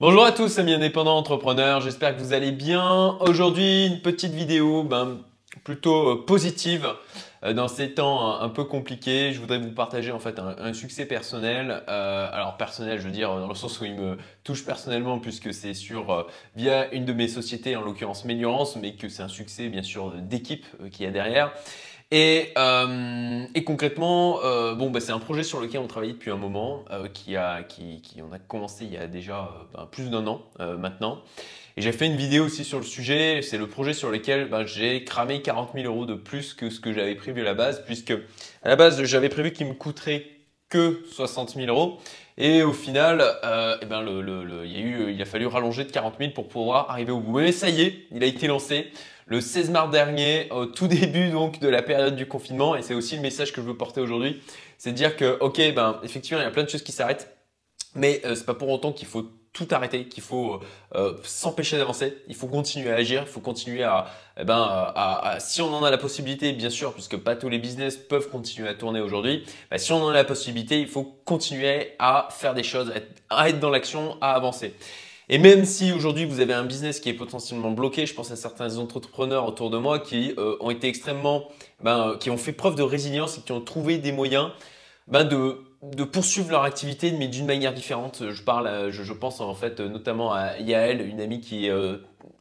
Bonjour à tous amis indépendants entrepreneurs, j'espère que vous allez bien. Aujourd'hui une petite vidéo ben, plutôt euh, positive euh, dans ces temps un, peu compliqués. Je voudrais vous partager en fait un, succès personnel. Euh, alors personnel je veux dire dans le sens où il me touche personnellement puisque c'est sur via une de mes sociétés en l'occurrence Méliorance mais que c'est un succès bien sûr d'équipe qui est derrière. Et, euh, et concrètement, euh, bon, bah, c'est un projet sur lequel on travaille depuis un moment, euh, qui a, qui, qui, on a commencé il y a déjà euh, ben, plus d'un an euh, maintenant. Et j'ai fait une vidéo aussi sur le sujet. C'est le projet sur lequel ben, j'ai cramé 40 000 euros de plus que ce que j'avais prévu à la base, puisque à la base j'avais prévu qu'il me coûterait que 60 000 euros. Et au final, euh, eh ben le, il a fallu rallonger de 40 000 pour pouvoir arriver au bout. Mais ça y est, il a été lancé le 16 mars dernier, au tout début donc de la période du confinement. Et c'est aussi le message que je veux porter aujourd'hui, c'est de dire que ok, ben effectivement, il y a plein de choses qui s'arrêtent, mais euh, c'est pas pour autant qu'il faut tout arrêter, qu'il faut euh, s'empêcher d'avancer, il faut continuer à agir, il faut continuer à, eh ben, si on en a la possibilité, bien sûr, puisque pas tous les business peuvent continuer à tourner aujourd'hui, bah, si on en a la possibilité, il faut continuer à faire des choses, à être dans l'action, à avancer. Et même si aujourd'hui vous avez un business qui est potentiellement bloqué, je pense à certains entrepreneurs autour de moi qui euh, ont été extrêmement, ben, qui ont fait preuve de résilience et qui ont trouvé des moyens ben, de, de poursuivre leur activité mais d'une manière différente. Je parle, je, pense en fait notamment à Yael, une amie qui est euh,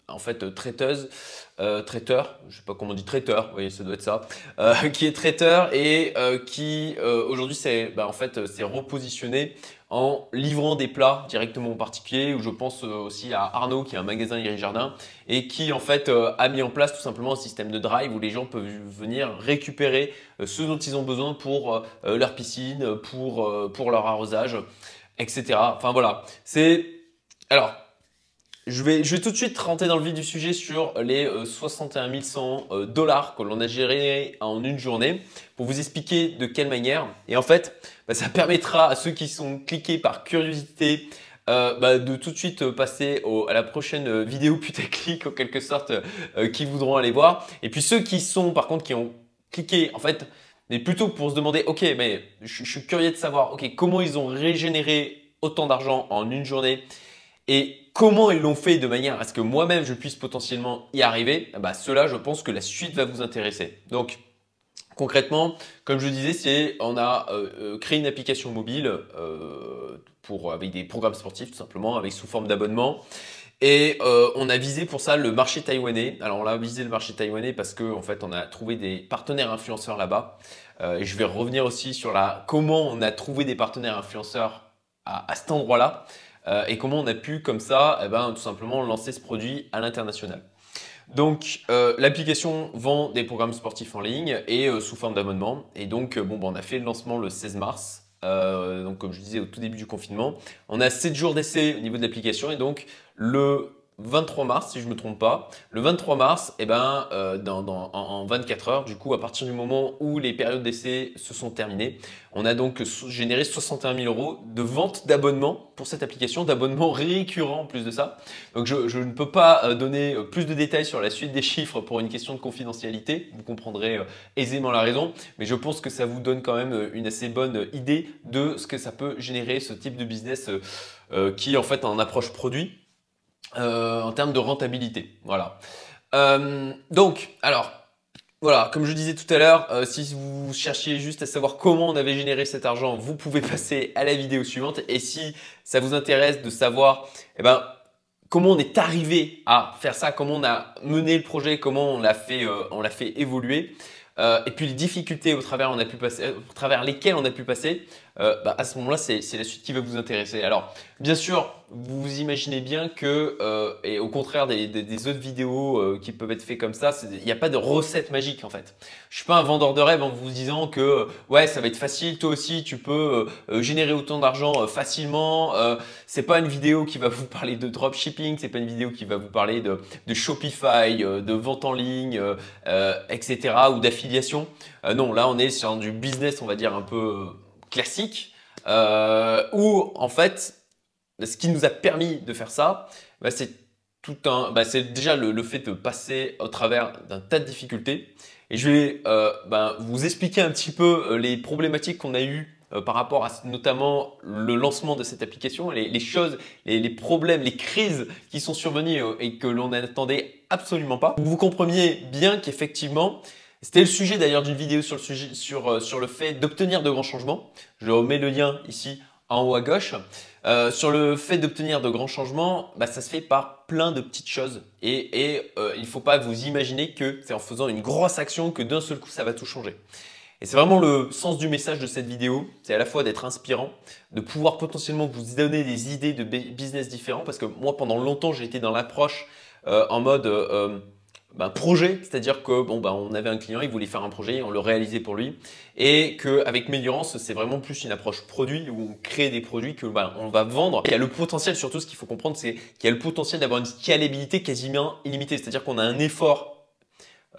en fait traiteuse, euh, traiteur, je sais pas comment on dit traiteur, oui ça doit être ça, euh, qui est traiteur et qui aujourd'hui s'est repositionné en livrant des plats directement aux particuliers, ou je pense euh, aussi à Arnaud qui a un magasin Iri Jardin et qui en fait euh, a mis en place tout simplement un système de drive où les gens peuvent venir récupérer euh, ce dont ils ont besoin pour leur piscine, pour, pour leur arrosage, etc. Enfin voilà, c'est... Alors, je vais, tout de suite rentrer dans le vif du sujet sur les 61 100 dollars que l'on a géré en une journée pour vous expliquer de quelle manière. Et en fait, bah, ça permettra à ceux qui sont cliqués par curiosité euh, bah, de tout de suite passer à la prochaine vidéo putaclic en quelque sorte euh, qui voudront aller voir. Et puis ceux qui sont par contre qui ont cliqué en fait, mais plutôt pour se demander ok mais je, je suis curieux de savoir ok comment ils ont régénéré autant d'argent en une journée et comment ils l'ont fait de manière à ce que moi-même je puisse potentiellement y arriver, bah cela je pense que la suite va vous intéresser. Donc concrètement, comme je disais, on a euh, euh, créé une application mobile euh, pour avec des programmes sportifs tout simplement, avec sous forme d'abonnement. Et on a visé pour ça le marché taïwanais. Alors on a visé le marché taïwanais parce que en fait on a trouvé des partenaires influenceurs là-bas. Et je vais revenir aussi sur la comment on a trouvé des partenaires influenceurs à cet endroit-là. Euh, et comment on a pu comme ça, eh ben, tout simplement lancer ce produit à l'international. Donc euh, l'application vend des programmes sportifs en ligne et euh, sous forme d'abonnement. Et donc bon, ben, on a fait le lancement le 16 mars. Donc comme je disais au tout début du confinement, on a 7 jours d'essai au niveau de l'application et donc le 23 mars, si je me trompe pas. Le 23 mars, eh ben, euh, en, en, 24 heures, du coup, à partir du moment où les périodes d'essai se sont terminées, on a donc généré 61 000 euros de vente d'abonnement pour cette application, d'abonnement récurrent en plus de ça. Donc, je, ne peux pas euh, donner euh, plus de détails sur la suite des chiffres pour une question de confidentialité. Vous comprendrez euh, aisément la raison, mais je pense que ça vous donne quand même une assez bonne idée de ce que ça peut générer ce type de business qui, en fait, en approche produit euh, en termes de rentabilité. Voilà. Euh, donc, alors, voilà, comme je disais tout à l'heure, euh, si vous cherchiez juste à savoir comment on avait généré cet argent, vous pouvez passer à la vidéo suivante. Et si ça vous intéresse de savoir, eh ben, comment on est arrivé à faire ça, comment on a mené le projet, comment on l'a fait, on l'a fait évoluer, et puis les difficultés au travers lesquelles on a pu passer, euh, bah à ce moment-là, c'est la suite qui va vous intéresser. Alors, bien sûr, vous imaginez bien que, euh, et au contraire des, des, des autres vidéos euh, qui peuvent être faites comme ça, il n'y a pas de recette magique en fait. Je suis pas un vendeur de rêve en vous disant que ouais, ça va être facile, toi aussi, tu peux euh, générer autant d'argent euh, facilement. c'est pas une vidéo qui va vous parler de dropshipping, c'est pas une vidéo qui va vous parler de, de Shopify, de vente en ligne, etc. ou d'affiliation. non, là, on est sur du business, on va dire un peu classique, euh, où en fait, ce qui nous a permis de faire ça, bah, c'est tout un, bah, c'est déjà le, fait de passer au travers d'un tas de difficultés. Et je vais euh, bah, vous expliquer un petit peu euh, les problématiques qu'on a eues par rapport à notamment le lancement de cette application, les, choses, les, problèmes, les crises qui sont survenues et que l'on n'attendait absolument pas. Vous compreniez bien qu'effectivement, c'était le sujet d'ailleurs d'une vidéo sur le, le fait d'obtenir de grands changements. Je remets le lien ici en haut à gauche. Euh, sur le fait d'obtenir de grands changements, bah, ça se fait par plein de petites choses. Et, euh, il ne faut pas vous imaginer que c'est en faisant une grosse action que d'un seul coup ça va tout changer. Et c'est vraiment le sens du message de cette vidéo, c'est à la fois d'être inspirant, de pouvoir potentiellement vous donner des idées de business différents, parce que moi pendant longtemps j'ai été dans l'approche euh, en mode ben, projet, c'est-à-dire que bon, ben, on avait un client, il voulait faire un projet, on le réalisait pour lui, et qu'avec Méliorance, c'est vraiment plus une approche produit où on crée des produits que ben, on va vendre. Il y a le potentiel, surtout ce qu'il faut comprendre, c'est qu'il y a le potentiel d'avoir une scalabilité quasiment illimitée, c'est-à-dire qu'on a un effort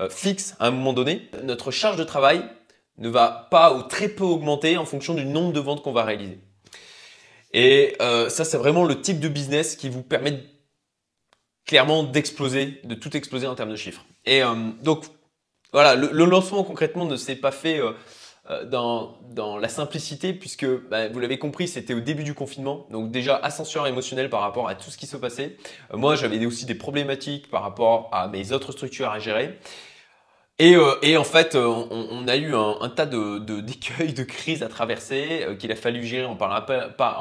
euh, fixe à un moment donné. Notre charge de travail ne va pas ou très peu augmenter en fonction du nombre de ventes qu'on va réaliser. Et euh, ça, c'est vraiment le type de business qui vous permet de clairement d'exploser, de tout exploser en termes de chiffres. Et euh, donc, voilà, le, lancement concrètement ne s'est pas fait euh, euh, dans, dans, la simplicité, puisque bah, vous l'avez compris, c'était au début du confinement. Donc déjà, ascenseur émotionnel par rapport à tout ce qui se passait. moi, j'avais aussi des problématiques par rapport à mes autres structures à gérer. Et, euh, et, en fait, euh, on, a eu un, tas de, de, d'écueils, de crises à traverser euh, qu'il a fallu gérer en,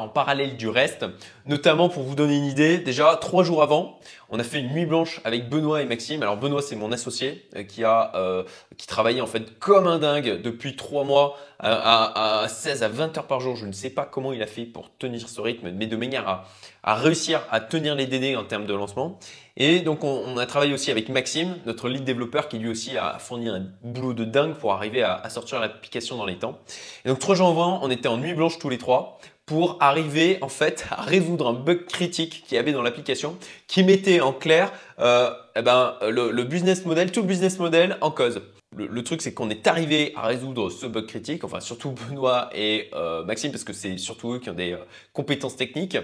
parallèle du reste. Notamment pour vous donner une idée, déjà trois jours avant, on a fait une nuit blanche avec Benoît et Maxime. Alors Benoît, c'est mon associé qui a euh, qui travaillait en fait comme un dingue depuis trois mois à, à, 16 à 20 heures par jour. Je ne sais pas comment il a fait pour tenir ce rythme, mais de manière à, à réussir à tenir les délais en termes de lancement. Et donc, on, a travaillé aussi avec Maxime, notre lead développeur, qui lui aussi a fourni un boulot de dingue pour arriver à, sortir l'application dans les temps. Et donc, trois jours avant, on était en nuit blanche tous les trois pour arriver en fait à résoudre un bug critique qu'il y avait dans l'application qui mettait en clair euh, eh ben, le, business model, tout le business model en cause. Le, truc, c'est qu'on est arrivé à résoudre ce bug critique, enfin surtout Benoît et euh, Maxime, parce que c'est surtout eux qui ont des euh, compétences techniques.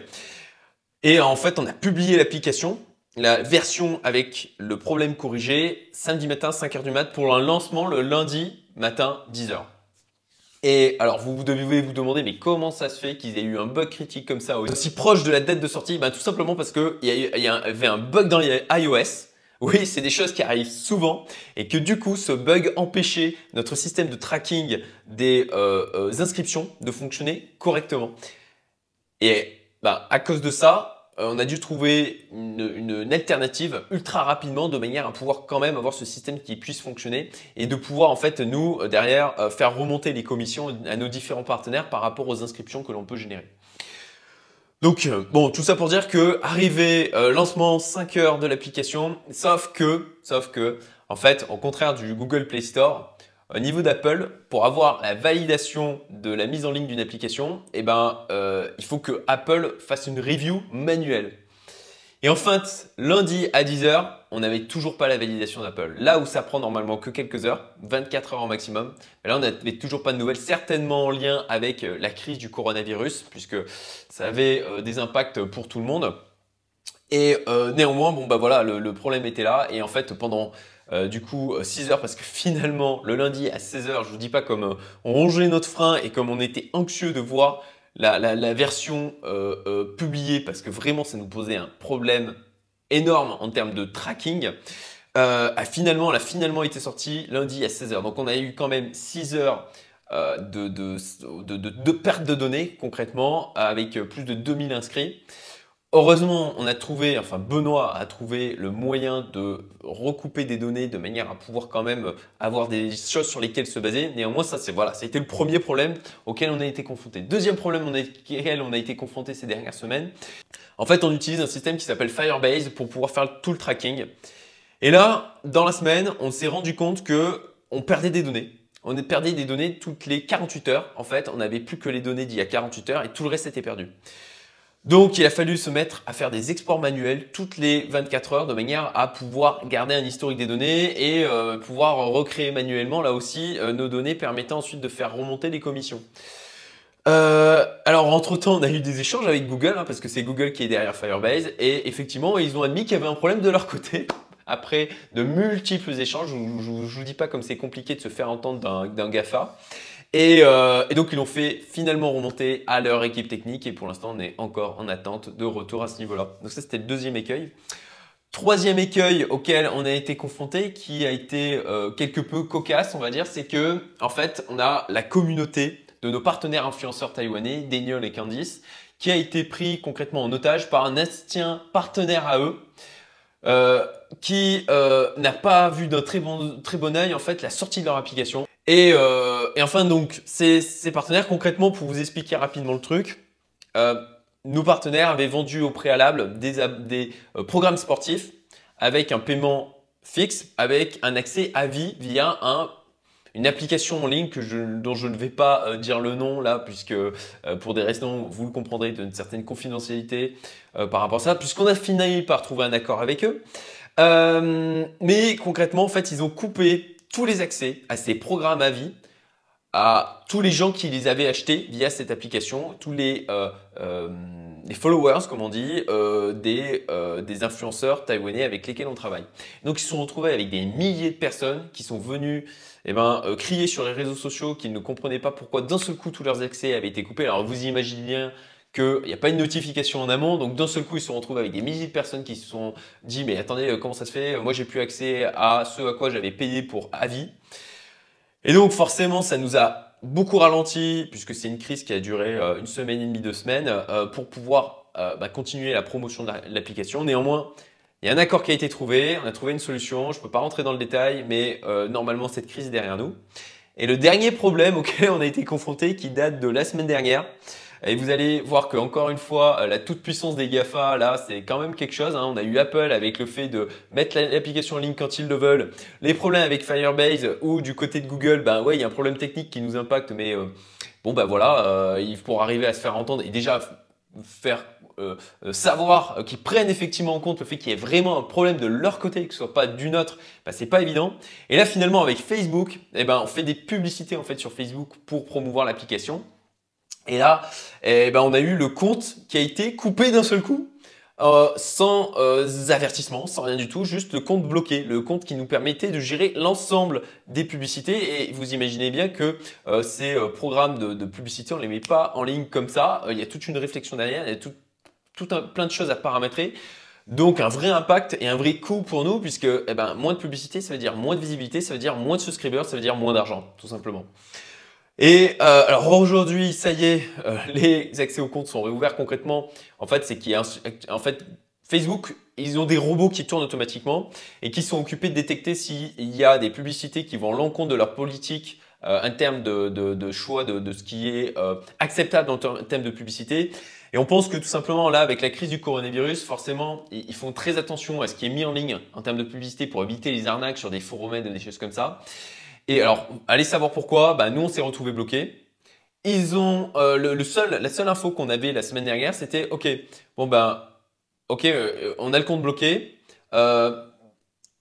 Et en fait, on a publié l'application la version avec le problème corrigé samedi matin 5h du mat pour un lancement le lundi matin 10h. Et alors vous devez vous demander mais comment ça se fait qu'ils aient eu un bug critique comme ça aussi proche de la date de sortie? Ben, Tout simplement parce qu'il y, y, avait un bug dans iOS. Oui, c'est des choses qui arrivent souvent et que du coup ce bug empêchait notre système de tracking des euh, euh, inscriptions de fonctionner correctement. Et ben, à cause de ça, on a dû trouver une, alternative ultra rapidement de manière à pouvoir quand même avoir ce système qui puisse fonctionner et de pouvoir en fait nous euh, derrière euh, faire remonter les commissions à nos différents partenaires par rapport aux inscriptions que l'on peut générer. Donc bon, tout ça pour dire que arrivé lancement 5 heures de l'application, sauf que, sauf que, en fait, au contraire du Google Play Store, au niveau d'Apple, pour avoir la validation de la mise en ligne d'une application, eh ben, euh, il faut que Apple fasse une review manuelle. Et en fait, lundi à 10h, on n'avait toujours pas la validation d'Apple. Là où ça prend normalement que quelques heures, 24 heures au maximum, mais là on n'avait toujours pas de nouvelles, certainement en lien avec euh, la crise du coronavirus, puisque ça avait euh, des impacts pour tout le monde. Et néanmoins, bon bah voilà, le, le problème était là. Et en fait, pendant euh, du coup, 6 euh, heures parce que finalement, le lundi à 16 heures, je vous dis pas comme euh, on rongeait notre frein et comme on était anxieux de voir la, version publiée parce que vraiment ça nous posait un problème énorme en termes de tracking. a finalement, elle a finalement été sortie lundi à 16h. Donc on a eu quand même 6 heures de, de, perte de données concrètement avec plus de 2000 inscrits. Heureusement, on a trouvé, enfin Benoît a trouvé le moyen de recouper des données de manière à pouvoir quand même avoir des choses sur lesquelles se baser. Néanmoins, ça c'est voilà, ça a été le premier problème auquel on a été confronté. Deuxième problème auquel on a été confronté ces dernières semaines. En fait, on utilise un système qui s'appelle Firebase pour pouvoir faire tout le tracking. Et là, dans la semaine, on s'est rendu compte que on perdait des données. On perdait des données toutes les 48 heures. En fait, on n'avait plus que les données d'il y a 48 heures et tout le reste était perdu. Donc il a fallu se mettre à faire des exports manuels toutes les 24 heures de manière à pouvoir garder un historique des données et euh, pouvoir recréer manuellement là aussi euh, nos données permettant ensuite de faire remonter les commissions. Euh, alors entre-temps on a eu des échanges avec Google hein, parce que c'est Google qui est derrière Firebase et effectivement ils ont admis qu'il y avait un problème de leur côté après de multiples échanges. Je ne vous dis pas comme c'est compliqué de se faire entendre d'un GAFA. Et, euh, et, donc ils l'ont fait finalement remonter à leur équipe technique et pour l'instant on est encore en attente de retour à ce niveau-là. Donc ça c'était le deuxième écueil. Troisième écueil auquel on a été confronté, qui a été euh, quelque peu cocasse, on va dire, c'est que en fait on a la communauté de nos partenaires influenceurs taïwanais, Daniel et Candice, qui a été pris concrètement en otage par un ancien partenaire à eux. Euh, qui n'a pas vu d'un très bon, très bon œil en fait la sortie de leur application. Et, euh, et enfin donc ces, ces, partenaires concrètement pour vous expliquer rapidement le truc, euh, nos partenaires avaient vendu au préalable des, des euh, programmes sportifs avec un paiement fixe, avec un accès à vie via un une application en ligne que je, dont je ne vais pas euh, dire le nom là, puisque euh, pour des raisons, vous le comprendrez, d'une certaine confidentialité par rapport à ça, puisqu'on a fini par trouver un accord avec eux. mais concrètement, en fait, ils ont coupé tous les accès à ces programmes à vie à tous les gens qui les avaient achetés via cette application, tous les, euh, euh, followers, comme on dit, euh, des, influenceurs taïwanais avec lesquels on travaille. Donc ils se sont retrouvés avec des milliers de personnes qui sont venues eh ben, crier sur les réseaux sociaux qu'ils ne comprenaient pas pourquoi d'un seul coup tous leurs accès avaient été coupés. Alors vous imaginez bien qu'il n'y a pas une notification en amont, donc d'un seul coup ils se sont retrouvés avec des milliers de personnes qui se sont dit mais attendez comment ça se fait, moi j'ai plus accès à ce à quoi j'avais payé pour avis. Et donc forcément, ça nous a beaucoup ralenti, puisque c'est une crise qui a duré euh, une semaine et demie, deux semaines, euh, pour pouvoir euh, bah, continuer la promotion de l'application. Néanmoins, il y a un accord qui a été trouvé, on a trouvé une solution, je ne peux pas rentrer dans le détail, mais normalement cette crise est derrière nous. Et le dernier problème auquel on a été confronté, qui date de la semaine dernière, et vous allez voir que encore une fois, euh, la toute puissance des GAFA, là, c'est quand même quelque chose. Hein. On a eu Apple avec le fait de mettre l'application en ligne quand ils le veulent. Les problèmes avec Firebase ou du côté de Google, ben ouais, il y a un problème technique qui nous impacte, mais euh, bon ben voilà, euh, pour arriver à se faire entendre et déjà faire euh, savoir qu'ils prennent effectivement en compte le fait qu'il y ait vraiment un problème de leur côté, que ce soit pas du nôtre, ben, c'est pas évident. Et là finalement avec Facebook, eh ben on fait des publicités en fait sur Facebook pour promouvoir l'application. Et là, eh ben, on a eu le compte qui a été coupé d'un seul coup. Euh, sans euh, avertissement, sans rien du tout, juste le compte bloqué, le compte qui nous permettait de gérer l'ensemble des publicités. Et vous imaginez bien que euh, ces programmes de, de, publicité, on les met pas en ligne comme ça. Il y a toute une réflexion derrière, il y a tout, tout un, plein de choses à paramétrer. Donc un vrai impact et un vrai coût pour nous, puisque eh ben, moins de publicité, ça veut dire moins de visibilité, ça veut dire moins de subscribers, ça veut dire moins d'argent, tout simplement. Et euh, alors aujourd'hui, ça y est, euh, les accès aux comptes sont réouverts concrètement. En fait, c'est qu'il y a fait Facebook, ils ont des robots qui tournent automatiquement et qui sont occupés de détecter s'il y a des publicités qui vont à l'encontre de leur politique euh, en termes de, de, de choix de, de, ce qui est euh, acceptable en termes de publicité. Et on pense que tout simplement là, avec la crise du coronavirus, forcément, ils font très attention à ce qui est mis en ligne en termes de publicité pour éviter les arnaques sur des forums et des choses comme ça. Et alors, allez savoir pourquoi, bah, nous on s'est retrouvés bloqués. Ils ont euh, le, seul, la seule info qu'on avait la semaine dernière, c'était ok, bon ben, ok, euh, on a le compte bloqué. Euh,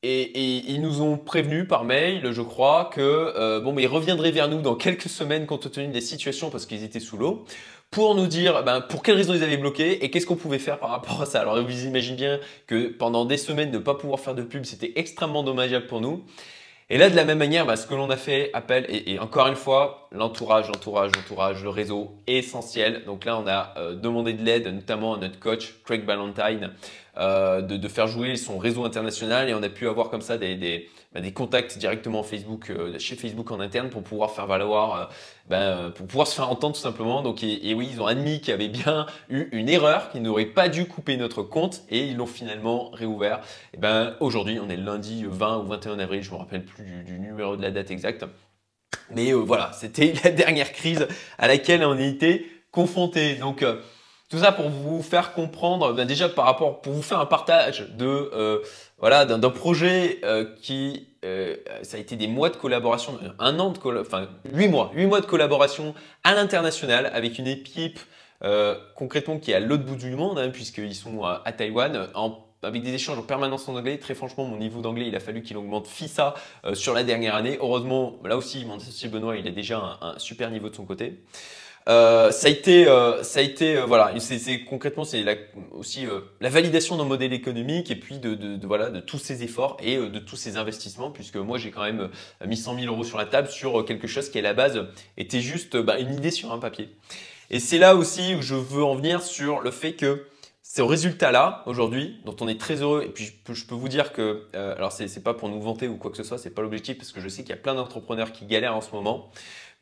et, ils nous ont prévenu par mail, je crois, que bon, mais ils reviendraient vers nous dans quelques semaines compte tenu des situations parce qu'ils étaient sous l'eau, pour nous dire ben, pour quelles raisons ils avaient bloqué et qu'est-ce qu'on pouvait faire par rapport à ça. Alors vous imaginez bien que pendant des semaines ne pas pouvoir faire de pub, c'était extrêmement dommageable pour nous. Et là, de la même manière, bah, ce que l'on a fait, appelle, et, encore une fois, l'entourage, l'entourage, l'entourage, le réseau essentiel. Donc là, on a euh, demandé de l'aide, notamment à notre coach, Craig Ballantyne, euh, de, faire jouer son réseau international et on a pu avoir comme ça des, bah, contacts directement Facebook, euh, chez Facebook en interne pour pouvoir faire valoir, euh, bah, pour pouvoir se faire entendre tout simplement. Donc et, oui, ils ont admis qu'il y avait bien eu une erreur, qu'ils n'auraient pas dû couper notre compte et ils l'ont finalement réouvert. Et ben aujourd'hui, on est lundi 20 ou 21 avril, je me rappelle plus du, numéro de la date exacte. Mais voilà, c'était la dernière crise à laquelle on été confronté. Donc tout ça pour vous faire comprendre, ben déjà par rapport, pour vous faire un partage de euh, voilà d'un projet euh, qui euh, ça a été des mois de collaboration, un an de enfin huit mois, huit mois de collaboration à l'international avec une équipe concrètement qui est à l'autre bout du monde hein, puisqu'ils sont à, Taïwan avec des échanges en permanence en anglais. Très franchement, mon niveau d'anglais, il a fallu qu'il augmente FISA sur la dernière année. Heureusement, là aussi, mon associé Benoît, il a déjà un super niveau de son côté. Euh, ça a été, euh, ça a été, euh, voilà, c'est concrètement c'est aussi la validation d'un modèle économique et puis de, de, voilà de tous ces efforts et de tous ces investissements, puisque moi j'ai quand même mis 100 000 euros sur la table sur quelque chose qui à la base était juste bah, une idée sur un papier. Et c'est là aussi où je veux en venir sur le fait que c'est au résultat-là, aujourd'hui, dont on est très heureux. Et puis, je peux, je peux vous dire que, euh, alors, c'est pas pour nous vanter ou quoi que ce soit, c'est pas l'objectif, parce que je sais qu'il y a plein d'entrepreneurs qui galèrent en ce moment.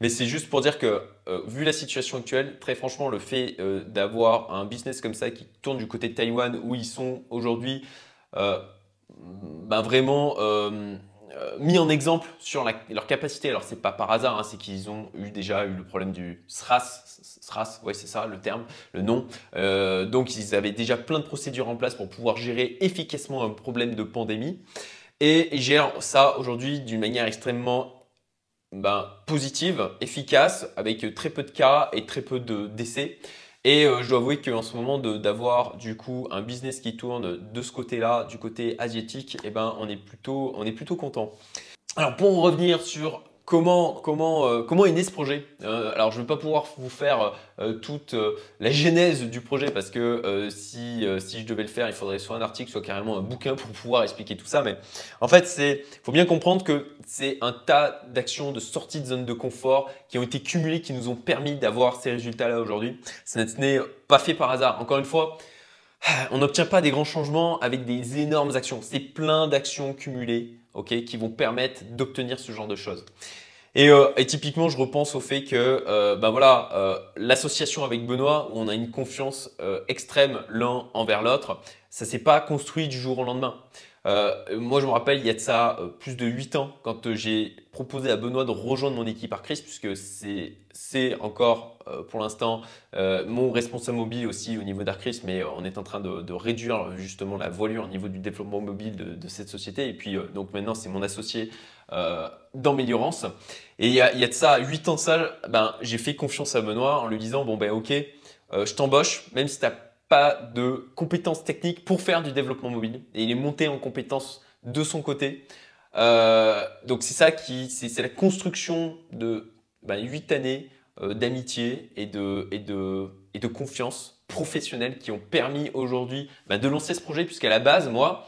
Mais c'est juste pour dire que, euh, vu la situation actuelle, très franchement, le fait euh, d'avoir un business comme ça qui tourne du côté de Taïwan, où ils sont aujourd'hui ben vraiment euh, mis en exemple sur leur capacité. Alors c'est pas par hasard, hein, c'est qu'ils ont eu déjà eu le problème du SRAS, SRAS, ouais c'est ça le terme, le nom. Euh, donc ils avaient déjà plein de procédures en place pour pouvoir gérer efficacement un problème de pandémie et ils gèrent ça aujourd'hui d'une manière extrêmement ben, positive, efficace, avec très peu de cas et très peu de décès. Et euh, je dois avouer qu'en ce moment, d'avoir du coup un business qui tourne de ce côté-là, du côté asiatique, eh ben, on, est plutôt, on est plutôt content. Alors pour revenir sur Euh, comment est né ce projet euh, Alors, je ne vais pas pouvoir vous faire euh, toute la genèse du projet parce que si, si je devais le faire, il faudrait soit un article, soit carrément un bouquin pour pouvoir expliquer tout ça. Mais en fait, il faut bien comprendre que c'est un tas d'actions de sortie de zone de confort qui ont été cumulées, qui nous ont permis d'avoir ces résultats-là aujourd'hui. Ce n'est pas fait par hasard. Encore une fois, on n'obtient pas des grands changements avec des énormes actions. C'est plein d'actions cumulées qui vont permettre d'obtenir ce genre de choses. Euh, et, typiquement, je repense au fait que euh, ben voilà, euh, l'association avec Benoît, où on a une confiance extrême l'un envers l'autre, ça s'est pas construit du jour au lendemain. Moi, je me rappelle, il y a de ça plus de 8 ans, quand j'ai proposé à Benoît de rejoindre mon équipe Arcris, puisque c'est encore pour l'instant mon responsable mobile aussi au niveau d'Arcris, mais on est en train de, réduire justement la voilure au niveau du développement mobile de, cette société. Et puis, donc maintenant, c'est mon associé euh, d'Amélioration. Et il y, a, de ça, 8 ans de ça, ben, j'ai fait confiance à Benoît en lui disant, bon ben ok, euh, je t'embauche, même si tu pas de compétences techniques pour faire du développement mobile. Et il est monté en compétences de son côté. Euh, donc c'est ça qui, c'est la construction de ben, 8 années d'amitié et de, et, de, et de confiance professionnelle qui ont permis aujourd'hui ben, de lancer ce projet, puisqu'à la base, moi,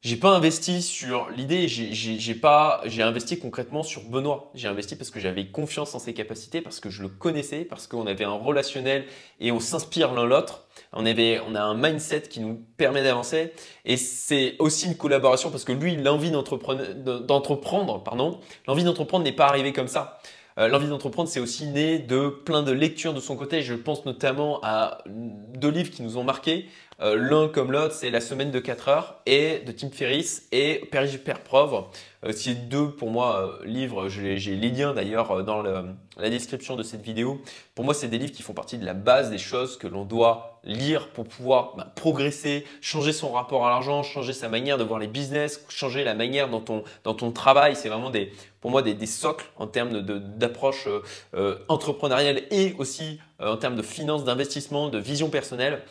j'ai pas investi sur l'idée, j'ai pas, j'ai investi concrètement sur Benoît. J'ai investi parce que j'avais confiance en ses capacités, parce que je le connaissais, parce qu'on avait un relationnel et on s'inspire l'un l'autre. On avait, on a un mindset qui nous permet d'avancer et c'est aussi une collaboration parce que lui, l'envie d'entreprendre, pardon, l'envie d'entreprendre n'est pas arrivée comme ça. Euh, l'envie d'entreprendre, c'est aussi né de plein de lectures de son côté. Je pense notamment à deux livres qui nous ont marqués. Euh, l'un comme l'autre, c'est La semaine de 4 heures et de Tim Ferriss et Père Père Preuve. Euh, c'est deux pour moi livres, j'ai les liens d'ailleurs dans la description de cette vidéo. Pour moi, c'est des livres qui font partie de la base des choses que l'on doit lire pour pouvoir bah, progresser, changer son rapport à l'argent, changer sa manière de voir les business, changer la manière dont on, dont on travaille. C'est vraiment des, pour moi des, socles en termes d'approche euh, euh, entrepreneuriale et aussi euh, en termes de finances, d'investissement, de vision personnelle.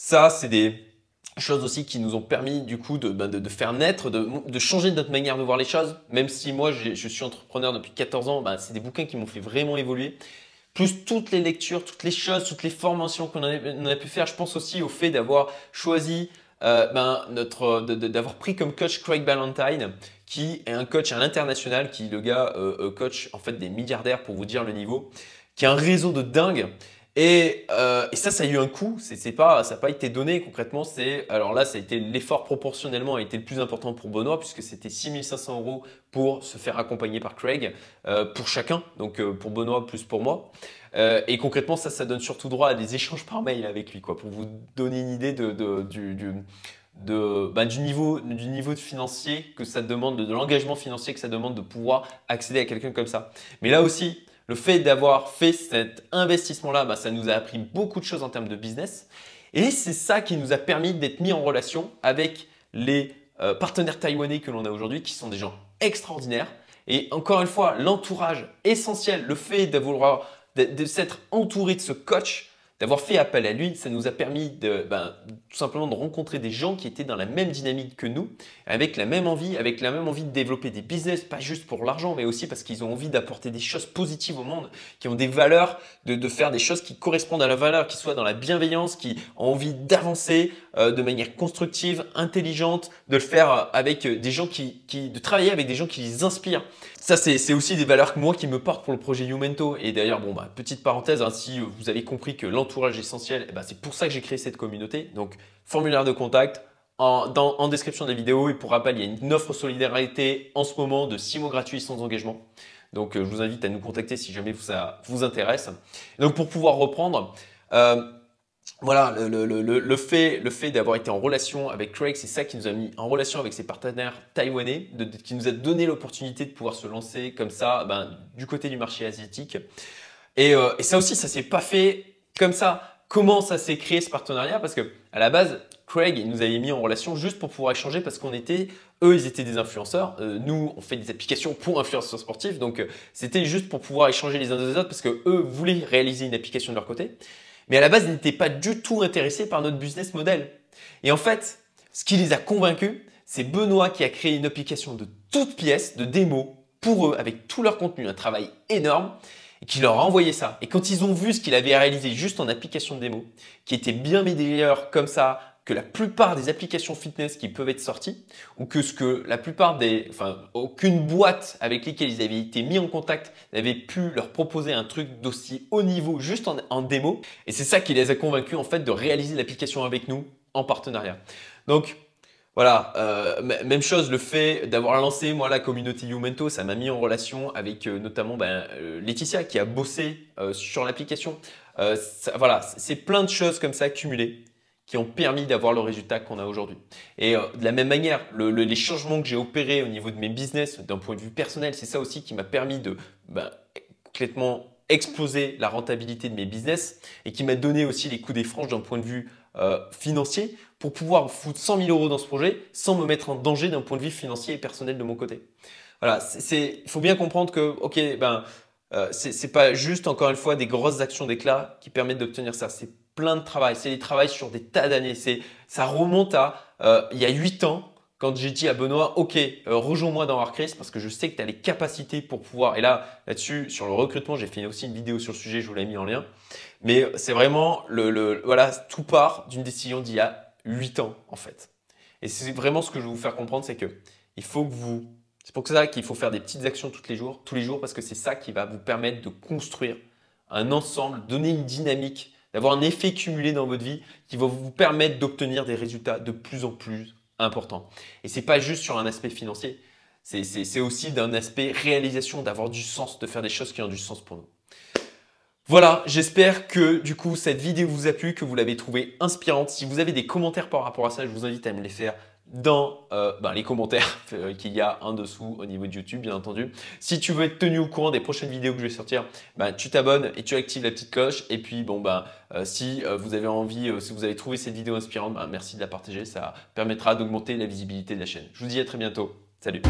Ça, c'est des choses aussi qui nous ont permis du coup de, ben, faire naître, de, changer notre manière de voir les choses. Même si moi, je suis entrepreneur depuis 14 ans, ben, c'est des bouquins qui m'ont fait vraiment évoluer plus toutes les lectures, toutes les choses, toutes les formations qu'on a, pu faire. Je pense aussi au fait d'avoir choisi, ben, notre, d'avoir pris comme coach Craig Ballantyne, qui est un coach à l'international, qui le gars euh, euh, coach en fait des milliardaires pour vous dire le niveau, qui a un réseau de dingue. Et, euh, et ça, ça a eu un coût. C'est pas, ça n'a pas été donné concrètement. C'est alors là, ça a été l'effort proportionnellement a été le plus important pour Benoît puisque c'était 6500 euros pour se faire accompagner par Craig pour chacun. Donc pour Benoît plus pour moi. et concrètement, ça, ça donne surtout droit à des échanges par mail avec lui, quoi, pour vous donner une idée de, du, bah, du, niveau, du niveau de financier que ça demande, de, l'engagement financier que ça demande de pouvoir accéder à quelqu'un comme ça. Mais là aussi, le fait d'avoir fait cet investissement-là, bah, ça nous a appris beaucoup de choses en termes de business. Et c'est ça qui nous a permis d'être mis en relation avec les euh, partenaires taïwanais que l'on a aujourd'hui, qui sont des gens extraordinaires. Et encore une fois, l'entourage essentiel, le fait de, de s'être entouré de ce coach, d'avoir fait appel à lui, ça nous a permis de, ben, tout simplement de rencontrer des gens qui étaient dans la même dynamique que nous, avec la même envie, avec la même envie de développer des business, pas juste pour l'argent, mais aussi parce qu'ils ont envie d'apporter des choses positives au monde, qui ont des valeurs, de, faire des choses qui correspondent à la valeur, qui soient dans la bienveillance, qui ont envie d'avancer euh, de manière constructive, intelligente, de le faire avec des gens qui, qui, de travailler avec des gens qui les inspirent. Ça, c'est aussi des valeurs que moi qui me portent pour le projet Youmento. Et d'ailleurs, bon, bah, petite parenthèse, hein, si vous avez compris que l'entourage essentiel, eh ben, c'est pour ça que j'ai créé cette communauté. Donc, formulaire de contact en, en description de la vidéo. Et pour rappel, il y a une offre solidarité en ce moment de 6 mois gratuits sans engagement. Donc, euh, je vous invite à nous contacter si jamais ça vous intéresse. Donc, pour pouvoir reprendre, euh, voilà, le, fait, le fait d'avoir été en relation avec Craig, c'est ça qui nous a mis en relation avec ses partenaires taïwanais, qui nous a donné l'opportunité de pouvoir se lancer comme ça ben, du côté du marché asiatique. Et, euh, et ça aussi, ça s'est pas fait comme ça. Comment ça s'est créé ce partenariat? Parce que à la base, Craig nous avait mis en relation juste pour pouvoir échanger parce qu'on était, eux, ils étaient des influenceurs. Euh, nous, on fait des applications pour influenceurs sportifs. Donc, euh, c'était juste pour pouvoir échanger les uns des autres parce que eux voulaient réaliser une application de leur côté mais à la base, ils n'étaient pas du tout intéressés par notre business model. Et en fait, ce qui les a convaincus, c'est Benoît qui a créé une application de toutes pièces, de démo, pour eux, avec tout leur contenu, un travail énorme, et qui leur a envoyé ça. Et quand ils ont vu ce qu'il avait réalisé juste en application de démo, qui était bien meilleur comme ça que la plupart des applications fitness qui peuvent être sorties, ou que ce que la plupart des, enfin, aucune boîte avec lesquelles ils avaient été mis en contact n'avait pu leur proposer un truc d'aussi haut niveau juste en, démo. Et c'est ça qui les a convaincus en fait de réaliser l'application avec nous en partenariat. Donc voilà, euh, même chose, le fait d'avoir lancé moi la communauté Youmento, ça m'a mis en relation avec euh, notamment ben, euh, Laetitia qui a bossé sur l'application. voilà, c'est plein de choses comme ça cumulées qui ont permis d'avoir le résultat qu'on a aujourd'hui. Et de la même manière, les changements que j'ai opérés au niveau de mes business, d'un point de vue personnel, c'est ça aussi qui m'a permis de ben, complètement exploser la rentabilité de mes business et qui m'a donné aussi les coups des franges d'un point de vue euh, financier pour pouvoir foutre 100 000 euros dans ce projet sans me mettre en danger d'un point de vue financier et personnel de mon côté. Voilà, il faut bien comprendre que, ok, ben, euh, c'est pas juste encore une fois des grosses actions d'éclat qui permettent d'obtenir ça. C'est plein de travail. C'est des travails sur des tas d'années. C'est, ça remonte à euh, il y a 8 ans quand j'ai dit à Benoît, OK, rejoins-moi dans Arcris parce que je sais que tu as les capacités pour pouvoir. Et là, là-dessus, sur le recrutement, j'ai fait aussi une vidéo sur le sujet, je vous l'ai mis en lien. Mais c'est vraiment le, voilà, tout part d'une décision d'il y a 8 ans, en fait. Et c'est vraiment ce que je veux vous faire comprendre, c'est que il faut que vous, c'est pour ça qu'il faut faire des petites actions tous les jours, tous les jours, parce que c'est ça qui va vous permettre de construire un ensemble, donner une dynamique d'avoir un effet cumulé dans votre vie qui va vous permettre d'obtenir des résultats de plus en plus importants. Et c'est pas juste sur un aspect financier, c'est aussi d'un aspect réalisation, d'avoir du sens, de faire des choses qui ont du sens pour nous. Voilà, j'espère que du coup cette vidéo vous a plu, que vous l'avez trouvée inspirante. Si vous avez des commentaires par rapport à ça, je vous invite à me les faire dans euh, ben, les commentaires euh, qu'il y a en dessous au niveau de YouTube, bien entendu. Si tu veux être tenu au courant des prochaines vidéos que je vais sortir, ben, tu t'abonnes et tu actives la petite cloche. Et puis, bon, ben, si vous avez envie, si vous avez trouvé cette vidéo inspirante, merci de la partager. Ça permettra d'augmenter la visibilité de la chaîne. Je vous dis à très bientôt. Salut